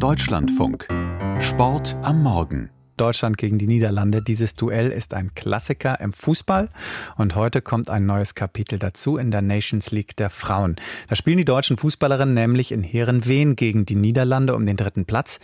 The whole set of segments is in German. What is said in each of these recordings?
Deutschlandfunk. Sport am Morgen. Deutschland gegen die Niederlande. Dieses Duell ist ein Klassiker im Fußball und heute kommt ein neues Kapitel dazu in der Nations League der Frauen. Da spielen die deutschen Fußballerinnen nämlich in Heerenveen gegen die Niederlande um den dritten Platz.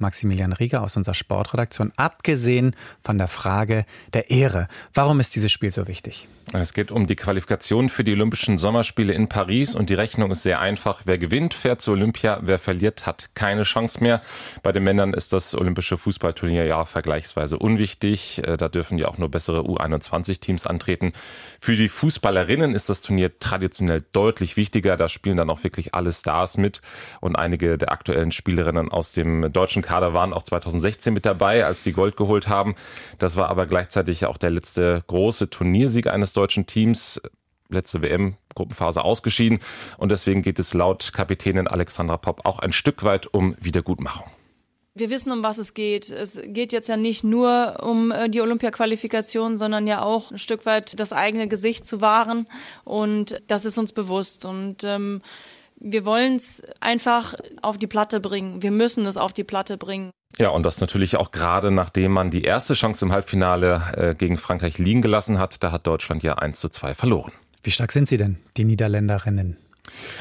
Maximilian Rieger aus unserer Sportredaktion, abgesehen von der Frage der Ehre. Warum ist dieses Spiel so wichtig? Es geht um die Qualifikation für die Olympischen Sommerspiele in Paris und die Rechnung ist sehr einfach. Wer gewinnt, fährt zu Olympia. Wer verliert, hat keine Chance mehr. Bei den Männern ist das Olympische Fußballturnier ja vergleichsweise unwichtig. Äh, da dürfen ja auch nur bessere U21-Teams antreten. Für die Fußballerinnen ist das Turnier traditionell deutlich wichtiger. Da spielen dann auch wirklich alle Stars mit und einige der aktuellen Spielerinnen aus dem deutschen Kader waren auch 2016 mit dabei, als sie Gold geholt haben. Das war aber gleichzeitig auch der letzte große Turniersieg eines deutschen Teams letzte WM-Gruppenphase ausgeschieden. Und deswegen geht es laut Kapitänin Alexandra Popp auch ein Stück weit um Wiedergutmachung. Wir wissen, um was es geht. Es geht jetzt ja nicht nur um äh, die Olympia-Qualifikation, sondern ja auch ein Stück weit das eigene Gesicht zu wahren. Und das ist uns bewusst. Und ähm, wir wollen es einfach auf die Platte bringen. Wir müssen es auf die Platte bringen. Ja, und das natürlich auch gerade nachdem man die erste Chance im Halbfinale äh, gegen Frankreich liegen gelassen hat. Da hat Deutschland ja 1 zu 2 verloren. Wie stark sind Sie denn, die Niederländerinnen?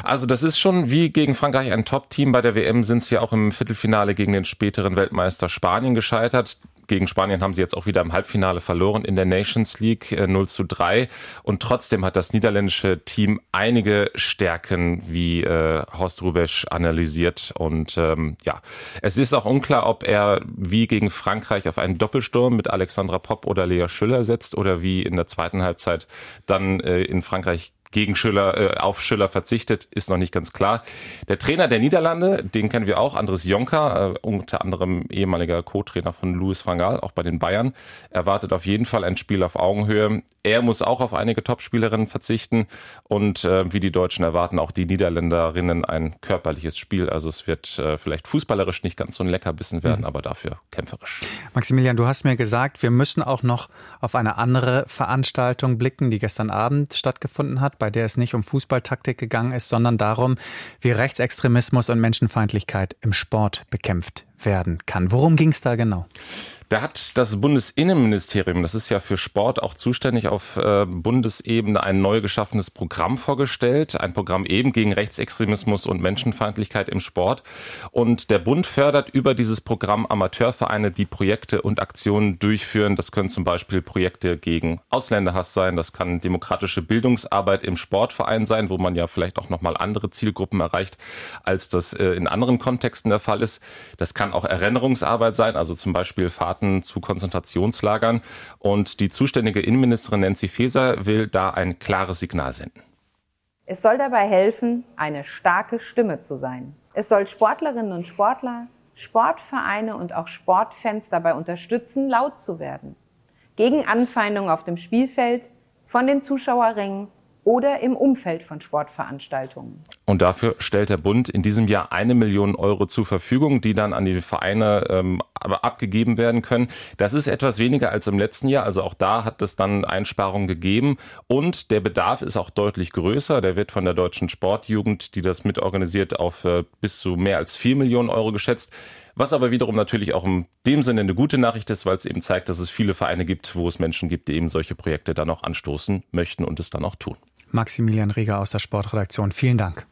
Also das ist schon wie gegen Frankreich ein Top-Team. Bei der WM sind sie ja auch im Viertelfinale gegen den späteren Weltmeister Spanien gescheitert. Gegen Spanien haben sie jetzt auch wieder im Halbfinale verloren in der Nations League 0 äh, zu 3. Und trotzdem hat das niederländische Team einige Stärken, wie äh, Horst Rubesch analysiert. Und ähm, ja, es ist auch unklar, ob er wie gegen Frankreich auf einen Doppelsturm mit Alexandra Popp oder Lea Schüller setzt oder wie in der zweiten Halbzeit dann äh, in Frankreich gegen Schüller, äh, auf Schüller verzichtet, ist noch nicht ganz klar. Der Trainer der Niederlande, den kennen wir auch, Andres Jonker, äh, unter anderem ehemaliger Co-Trainer von Louis van Gaal, auch bei den Bayern, erwartet auf jeden Fall ein Spiel auf Augenhöhe. Er muss auch auf einige Topspielerinnen verzichten und äh, wie die Deutschen erwarten auch die Niederländerinnen ein körperliches Spiel. Also es wird äh, vielleicht fußballerisch nicht ganz so ein Leckerbissen werden, mhm. aber dafür kämpferisch. Maximilian, du hast mir gesagt, wir müssen auch noch auf eine andere Veranstaltung blicken, die gestern Abend stattgefunden hat bei der es nicht um Fußballtaktik gegangen ist, sondern darum, wie Rechtsextremismus und Menschenfeindlichkeit im Sport bekämpft werden kann. Worum ging es da genau? Da hat das Bundesinnenministerium, das ist ja für Sport auch zuständig, auf äh, Bundesebene ein neu geschaffenes Programm vorgestellt. Ein Programm eben gegen Rechtsextremismus und Menschenfeindlichkeit im Sport. Und der Bund fördert über dieses Programm Amateurvereine, die Projekte und Aktionen durchführen. Das können zum Beispiel Projekte gegen Ausländerhass sein. Das kann demokratische Bildungsarbeit im Sportverein sein, wo man ja vielleicht auch nochmal andere Zielgruppen erreicht, als das äh, in anderen Kontexten der Fall ist. Das kann auch Erinnerungsarbeit sein, also zum Beispiel Fahrten zu Konzentrationslagern. Und die zuständige Innenministerin Nancy Faeser will da ein klares Signal senden. Es soll dabei helfen, eine starke Stimme zu sein. Es soll Sportlerinnen und Sportler, Sportvereine und auch Sportfans dabei unterstützen, laut zu werden. Gegen Anfeindungen auf dem Spielfeld, von den Zuschauerringen oder im Umfeld von Sportveranstaltungen. Und dafür stellt der Bund in diesem Jahr eine Million Euro zur Verfügung, die dann an die Vereine ähm, abgegeben werden können. Das ist etwas weniger als im letzten Jahr. Also auch da hat es dann Einsparungen gegeben. Und der Bedarf ist auch deutlich größer. Der wird von der Deutschen Sportjugend, die das mitorganisiert, auf äh, bis zu mehr als vier Millionen Euro geschätzt. Was aber wiederum natürlich auch in dem Sinne eine gute Nachricht ist, weil es eben zeigt, dass es viele Vereine gibt, wo es Menschen gibt, die eben solche Projekte dann auch anstoßen möchten und es dann auch tun. Maximilian Rieger aus der Sportredaktion. Vielen Dank.